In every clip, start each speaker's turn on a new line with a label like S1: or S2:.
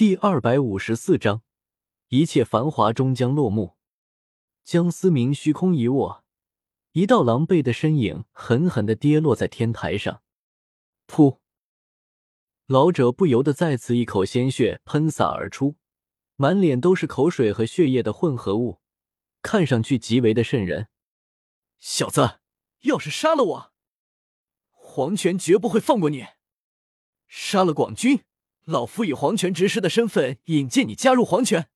S1: 第二百五十四章，一切繁华终将落幕。江思明虚空一握，一道狼狈的身影狠狠的跌落在天台上。噗！老者不由得再次一口鲜血喷洒而出，满脸都是口水和血液的混合物，看上去极为的瘆人。
S2: 小子，要是杀了我，黄泉绝不会放过你。杀了广军！老夫以黄泉执事的身份引荐你加入黄泉，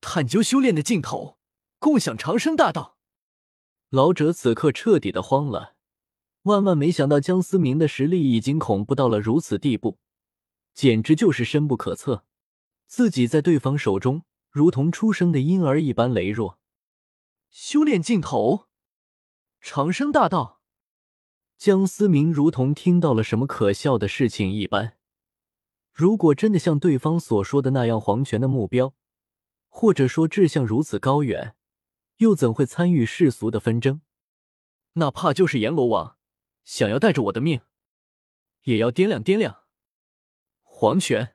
S2: 探究修炼的尽头，共享长生大道。
S1: 老者此刻彻底的慌了，万万没想到江思明的实力已经恐怖到了如此地步，简直就是深不可测。自己在对方手中如同出生的婴儿一般羸弱。
S2: 修炼尽头，长生大道。
S1: 江思明如同听到了什么可笑的事情一般。如果真的像对方所说的那样，黄泉的目标，或者说志向如此高远，又怎会参与世俗的纷争？
S2: 哪怕就是阎罗王想要带着我的命，也要掂量掂量。黄泉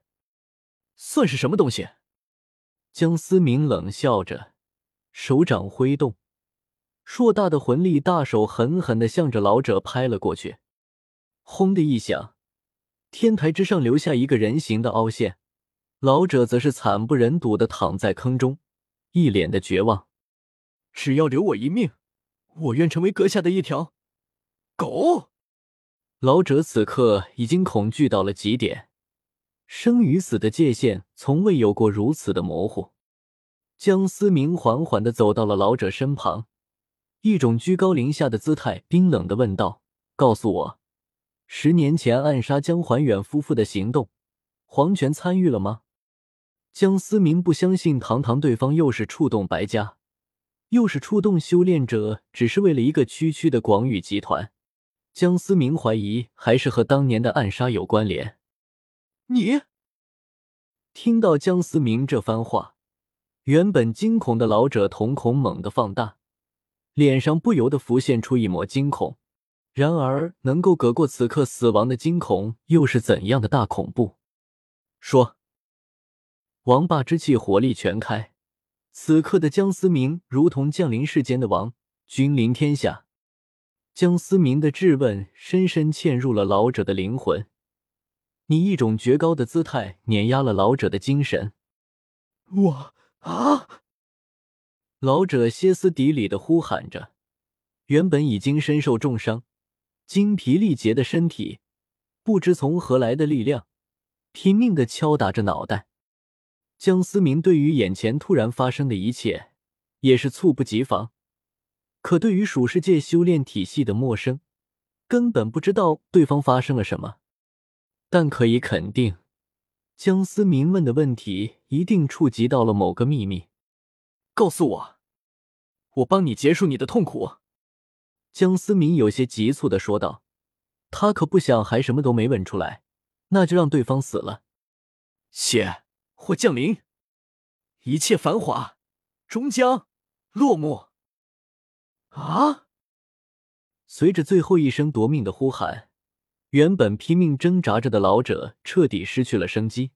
S2: 算是什么东西？
S1: 江思明冷笑着，手掌挥动，硕大的魂力大手狠狠的向着老者拍了过去。轰的一响。天台之上留下一个人形的凹陷，老者则是惨不忍睹的躺在坑中，一脸的绝望。
S2: 只要留我一命，我愿成为阁下的一条狗。
S1: 老者此刻已经恐惧到了极点，生与死的界限从未有过如此的模糊。江思明缓缓的走到了老者身旁，一种居高临下的姿态，冰冷的问道：“告诉我。”十年前暗杀江环远夫妇的行动，黄泉参与了吗？江思明不相信，堂堂对方又是触动白家，又是触动修炼者，只是为了一个区区的广宇集团。江思明怀疑，还是和当年的暗杀有关联。
S2: 你
S1: 听到江思明这番话，原本惊恐的老者瞳孔猛地放大，脸上不由得浮现出一抹惊恐。然而，能够隔过此刻死亡的惊恐，又是怎样的大恐怖？说，王霸之气火力全开，此刻的江思明如同降临世间的王，君临天下。江思明的质问深深嵌入了老者的灵魂，你一种绝高的姿态碾压了老者的精神。
S2: 我啊！
S1: 老者歇斯底里的呼喊着，原本已经身受重伤。精疲力竭的身体，不知从何来的力量，拼命的敲打着脑袋。江思明对于眼前突然发生的一切，也是猝不及防。可对于属世界修炼体系的陌生，根本不知道对方发生了什么。但可以肯定，江思明问的问题一定触及到了某个秘密。
S2: 告诉我，我帮你结束你的痛苦。
S1: 江思明有些急促的说道：“他可不想还什么都没问出来，那就让对方死了。
S2: 血或降临，一切繁华终将落幕。”啊！
S1: 随着最后一声夺命的呼喊，原本拼命挣扎着的老者彻底失去了生机，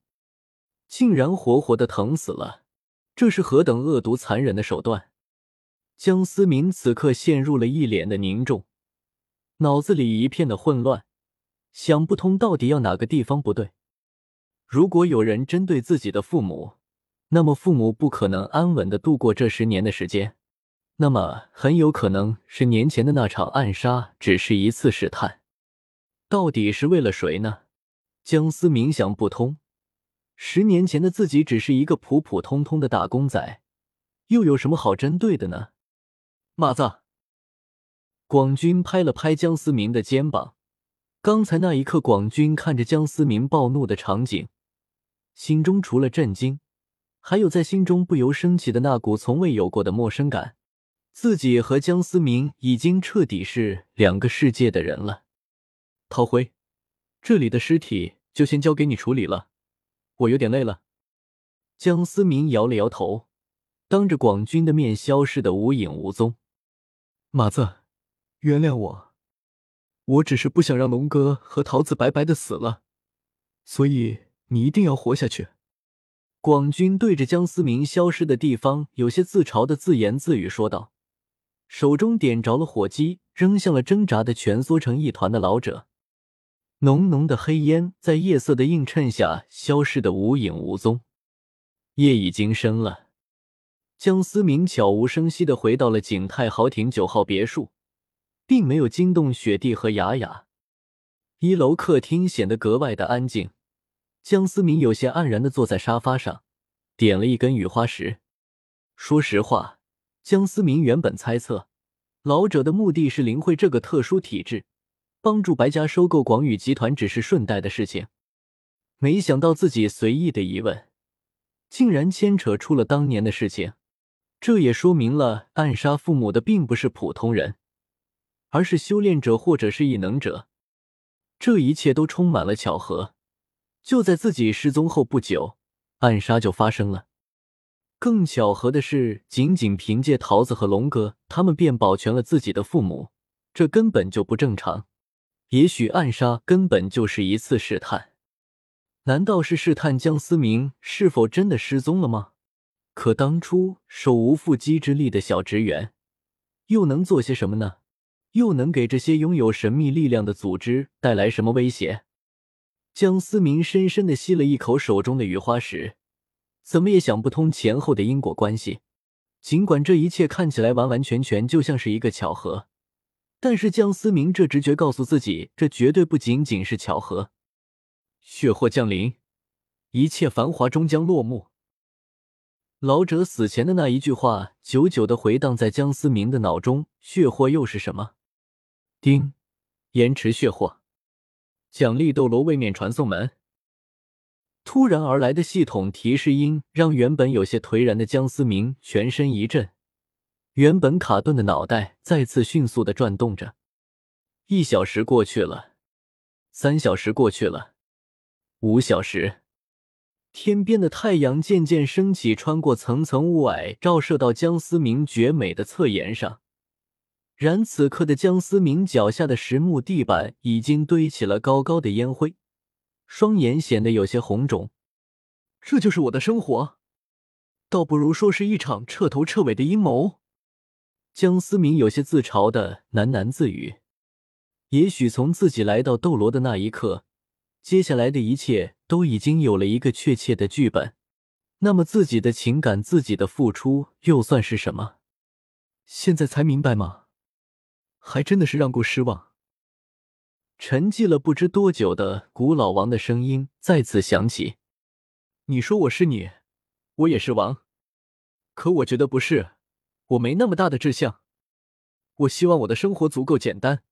S1: 竟然活活的疼死了。这是何等恶毒残忍的手段！江思明此刻陷入了一脸的凝重，脑子里一片的混乱，想不通到底要哪个地方不对。如果有人针对自己的父母，那么父母不可能安稳的度过这十年的时间，那么很有可能是年前的那场暗杀只是一次试探。到底是为了谁呢？江思明想不通。十年前的自己只是一个普普通通的打工仔，又有什么好针对的呢？
S2: 马子，
S1: 广军拍了拍江思明的肩膀。刚才那一刻，广军看着江思明暴怒的场景，心中除了震惊，还有在心中不由升起的那股从未有过的陌生感。自己和江思明已经彻底是两个世界的人了。陶辉，这里的尸体就先交给你处理了，我有点累了。江思明摇了摇头，当着广军的面消失的无影无踪。
S2: 马子，原谅我，我只是不想让龙哥和桃子白白的死了，所以你一定要活下去。
S1: 广军对着江思明消失的地方，有些自嘲的自言自语说道，手中点着了火机，扔向了挣扎的蜷缩成一团的老者。浓浓的黑烟在夜色的映衬下消失的无影无踪。夜已经深了，江思明悄无声息的回到了景泰豪庭九号别墅，并没有惊动雪地和雅雅。一楼客厅显得格外的安静。江思明有些黯然的坐在沙发上，点了一根雨花石。说实话，江思明原本猜测老者的目的是灵会这个特殊体质，帮助白家收购广宇集团只是顺带的事情。没想到自己随意的一问，竟然牵扯出了当年的事情。这也说明了暗杀父母的并不是普通人，而是修炼者或者是异能者。这一切都充满了巧合。就在自己失踪后不久，暗杀就发生了。更巧合的是，仅仅凭借桃子和龙哥他们便保全了自己的父母，这根本就不正常。也许暗杀根本就是一次试探，难道是试探江思明是否真的失踪了吗？可当初手无缚鸡之力的小职员，又能做些什么呢？又能给这些拥有神秘力量的组织带来什么威胁？江思明深深的吸了一口手中的雨花石，怎么也想不通前后的因果关系。尽管这一切看起来完完全全就像是一个巧合，但是江思明这直觉告诉自己，这绝对不仅仅是巧合。血祸降临，一切繁华终将落幕。老者死前的那一句话，久久的回荡在江思明的脑中。血祸又是什么？丁，延迟血祸。奖励斗罗位面传送门。突然而来的系统提示音让原本有些颓然的江思明全身一震，原本卡顿的脑袋再次迅速的转动着。一小时过去了，三小时过去了，五小时，天边的太阳渐渐升起，穿过层层雾霭，照射到江思明绝美的侧颜上。然此刻的江思明脚下的实木地板已经堆起了高高的烟灰，双眼显得有些红肿。
S2: 这就是我的生活，倒不如说是一场彻头彻尾的阴谋。
S1: 江思明有些自嘲的喃喃自语。也许从自己来到斗罗的那一刻，接下来的一切都已经有了一个确切的剧本。那么自己的情感、自己的付出又算是什么？
S2: 现在才明白吗？还真的是让顾失望。
S1: 沉寂了不知多久的古老王的声音再次响起：“
S2: 你说我是你，我也是王，可我觉得不是。我没那么大的志向。我希望我的生活足够简单，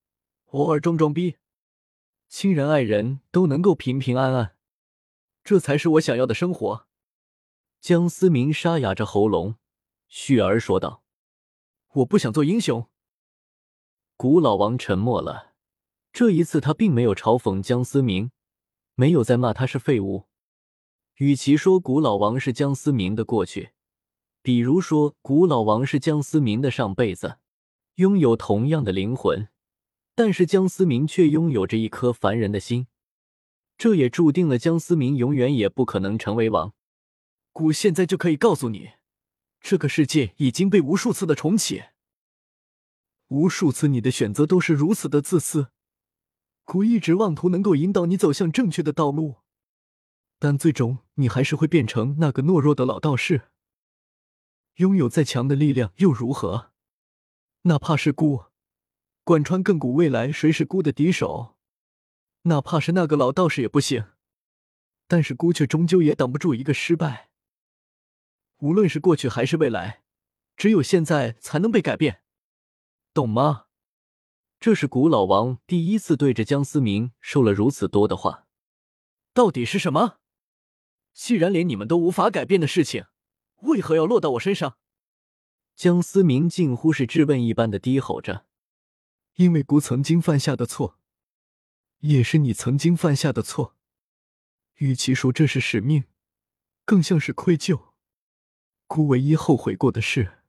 S2: 偶尔装装逼，亲人爱人都能够平平安安，这才是我想要的生活。”
S1: 江思明沙哑着喉咙，续儿说道：“
S2: 我不想做英雄。”
S1: 古老王沉默了。这一次，他并没有嘲讽江思明，没有再骂他是废物。与其说古老王是江思明的过去，比如说古老王是江思明的上辈子，拥有同样的灵魂，但是江思明却拥有着一颗凡人的心，这也注定了江思明永远也不可能成为王。
S2: 古现在就可以告诉你，这个世界已经被无数次的重启。无数次，你的选择都是如此的自私。古一直妄图能够引导你走向正确的道路，但最终你还是会变成那个懦弱的老道士。拥有再强的力量又如何？哪怕是孤，贯穿亘古未来，谁是孤的敌手？哪怕是那个老道士也不行。但是孤却终究也挡不住一个失败。无论是过去还是未来，只有现在才能被改变。懂吗？
S1: 这是古老王第一次对着江思明说了如此多的话。
S2: 到底是什么？既然连你们都无法改变的事情，为何要落到我身上？
S1: 江思明近乎是质问一般的低吼着。
S2: 因为姑曾经犯下的错，也是你曾经犯下的错。与其说这是使命，更像是愧疚。姑唯一后悔过的事。